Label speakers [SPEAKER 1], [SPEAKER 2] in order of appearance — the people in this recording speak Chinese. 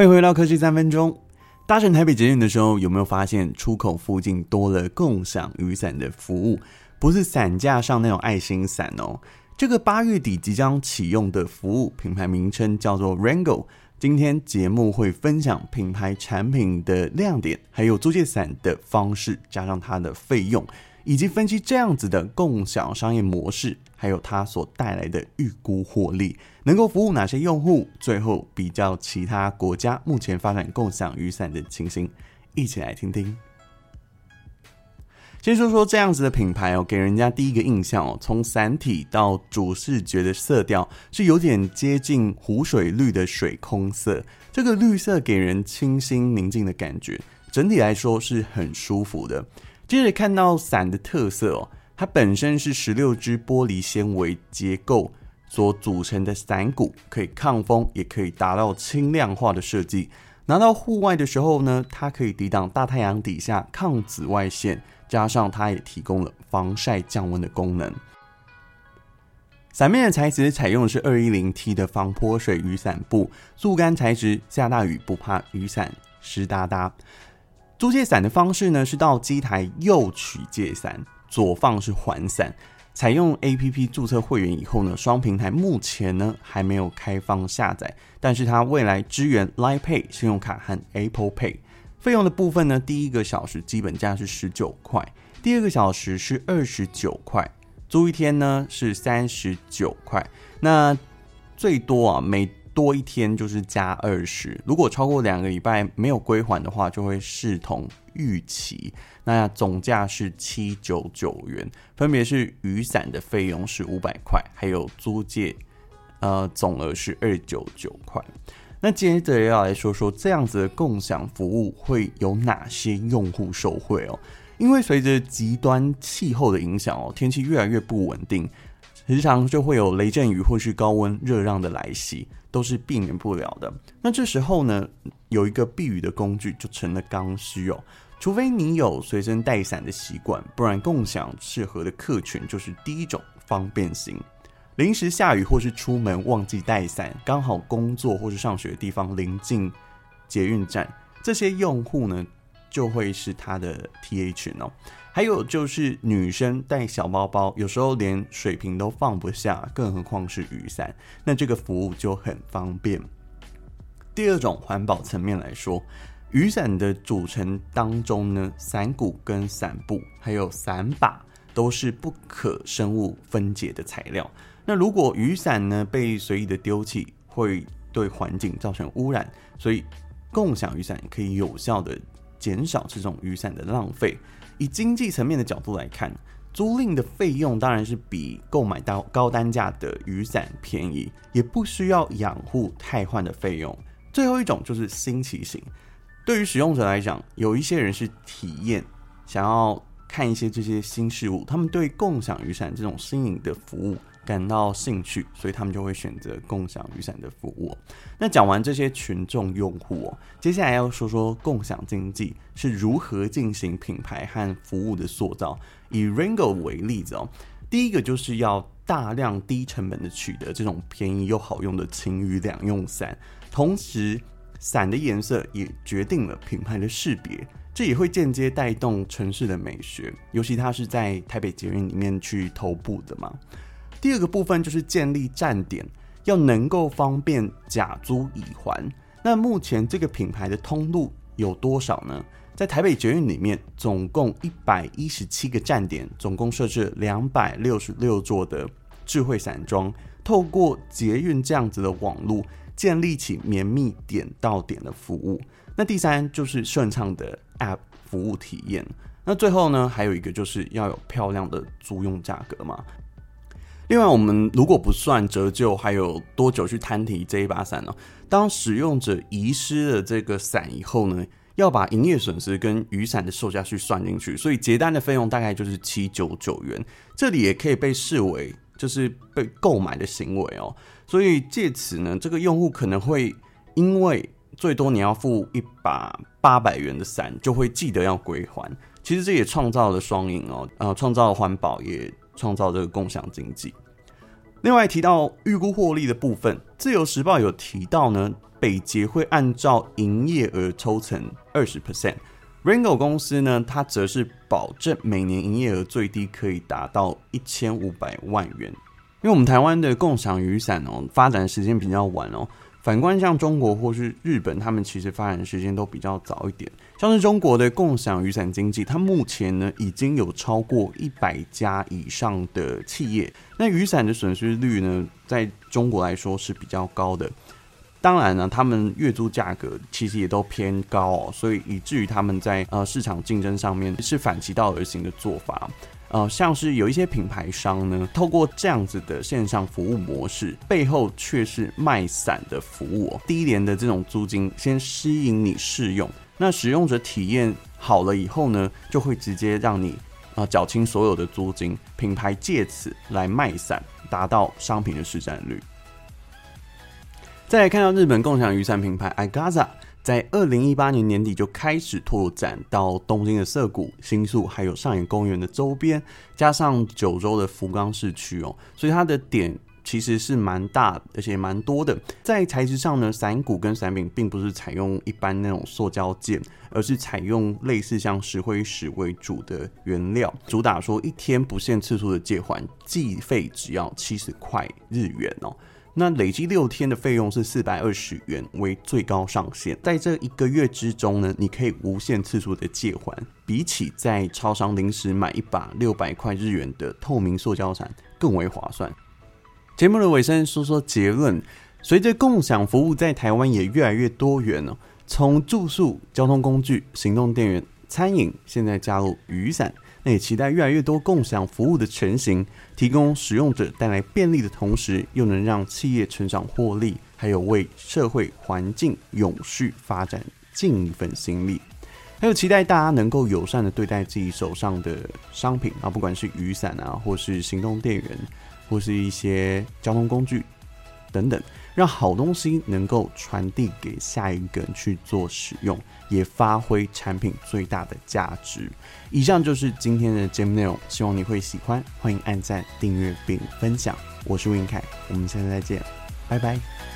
[SPEAKER 1] 欢迎回到科技三分钟。搭乘台北捷运的时候，有没有发现出口附近多了共享雨伞的服务？不是伞架上那种爱心伞哦。这个八月底即将启用的服务品牌名称叫做 Rango。今天节目会分享品牌产品的亮点，还有租借伞的方式，加上它的费用。以及分析这样子的共享商业模式，还有它所带来的预估获利，能够服务哪些用户？最后比较其他国家目前发展共享雨伞的情形，一起来听听。先说说这样子的品牌哦，给人家第一个印象哦，从伞体到主视觉的色调是有点接近湖水绿的水空色，这个绿色给人清新宁静的感觉，整体来说是很舒服的。接着看到伞的特色哦，它本身是十六支玻璃纤维结构所组成的伞骨，可以抗风，也可以达到轻量化的设计。拿到户外的时候呢，它可以抵挡大太阳底下抗紫外线，加上它也提供了防晒降温的功能。伞面的材质采用的是二一零 T 的防泼水雨伞布，速干材质，下大雨不怕雨伞湿哒哒。租借伞的方式呢，是到机台右取借伞，左放是还伞。采用 APP 注册会员以后呢，双平台目前呢还没有开放下载，但是它未来支援 Line Pay 信用卡和 Apple Pay。费用的部分呢，第一个小时基本价是十九块，第二个小时是二十九块，租一天呢是三十九块。那最多啊每多一天就是加二十，如果超过两个礼拜没有归还的话，就会视同逾期。那总价是七九九元，分别是雨伞的费用是五百块，还有租借，呃，总额是二九九块。那接着要来说说这样子的共享服务会有哪些用户受惠哦？因为随着极端气候的影响哦，天气越来越不稳定。时常就会有雷阵雨或是高温热浪的来袭，都是避免不了的。那这时候呢，有一个避雨的工具就成了刚需哦。除非你有随身带伞的习惯，不然共享适合的客群就是第一种方便型。临时下雨或是出门忘记带伞，刚好工作或是上学的地方临近捷运站，这些用户呢，就会是他的 TA 群哦。还有就是女生带小包包，有时候连水瓶都放不下，更何况是雨伞，那这个服务就很方便。第二种环保层面来说，雨伞的组成当中呢，伞骨跟伞布还有伞把都是不可生物分解的材料。那如果雨伞呢被随意的丢弃，会对环境造成污染，所以共享雨伞可以有效的减少这种雨伞的浪费。以经济层面的角度来看，租赁的费用当然是比购买到高单价的雨伞便宜，也不需要养护汰换的费用。最后一种就是新奇型，对于使用者来讲，有一些人是体验，想要看一些这些新事物，他们对共享雨伞这种新颖的服务。感到兴趣，所以他们就会选择共享雨伞的服务。那讲完这些群众用户，接下来要说说共享经济是如何进行品牌和服务的塑造。以 Ringo 为例子哦，第一个就是要大量低成本的取得这种便宜又好用的晴雨两用伞，同时伞的颜色也决定了品牌的识别，这也会间接带动城市的美学，尤其它是在台北捷运里面去头部的嘛。第二个部分就是建立站点，要能够方便假租以还。那目前这个品牌的通路有多少呢？在台北捷运里面，总共一百一十七个站点，总共设置两百六十六座的智慧伞装。透过捷运这样子的网路，建立起绵密点到点的服务。那第三就是顺畅的 App 服务体验。那最后呢，还有一个就是要有漂亮的租用价格嘛。另外，我们如果不算折旧，还有多久去摊提这一把伞呢？当使用者遗失了这个伞以后呢，要把营业损失跟雨伞的售价去算进去，所以结单的费用大概就是七九九元。这里也可以被视为就是被购买的行为哦。所以借此呢，这个用户可能会因为最多你要付一把八百元的伞，就会记得要归还。其实这也创造了双赢哦，呃，创造了环保也。创造这个共享经济。另外提到预估获利的部分，《自由时报》有提到呢，北捷会按照营业额抽成二十 percent，Ringo 公司呢，它则是保证每年营业额最低可以达到一千五百万元。因为我们台湾的共享雨伞哦，发展时间比较晚哦。反观像中国或是日本，他们其实发展时间都比较早一点。像是中国的共享雨伞经济，它目前呢已经有超过一百家以上的企业。那雨伞的损失率呢，在中国来说是比较高的。当然呢，他们月租价格其实也都偏高哦，所以以至于他们在呃市场竞争上面是反其道而行的做法。呃，像是有一些品牌商呢，透过这样子的线上服务模式，背后却是卖伞的服务。低廉的这种租金先吸引你试用，那使用者体验好了以后呢，就会直接让你啊缴清所有的租金，品牌借此来卖伞，达到商品的市占率。再来看到日本共享雨伞品牌 iGaza，在二零一八年年底就开始拓展到东京的涩谷、新宿，还有上野公园的周边，加上九州的福冈市区哦，所以它的点其实是蛮大，而且蛮多的。在材质上呢，伞骨跟伞柄并不是采用一般那种塑胶件，而是采用类似像石灰石为主的原料，主打说一天不限次数的借还，计费只要七十块日元哦。那累计六天的费用是四百二十元为最高上限，在这一个月之中呢，你可以无限次数的借还，比起在超商临时买一把六百块日元的透明塑胶伞更为划算。节目的尾声说说结论，随着共享服务在台湾也越来越多元了，从住宿、交通工具、行动电源、餐饮，现在加入雨伞。那也期待越来越多共享服务的成型，提供使用者带来便利的同时，又能让企业成长获利，还有为社会环境永续发展尽一份心力。还有期待大家能够友善的对待自己手上的商品啊，不管是雨伞啊，或是行动电源，或是一些交通工具等等。让好东西能够传递给下一个人去做使用，也发挥产品最大的价值。以上就是今天的节目内容，希望你会喜欢。欢迎按赞、订阅并分享。我是吴云凯，我们下次再见，拜拜。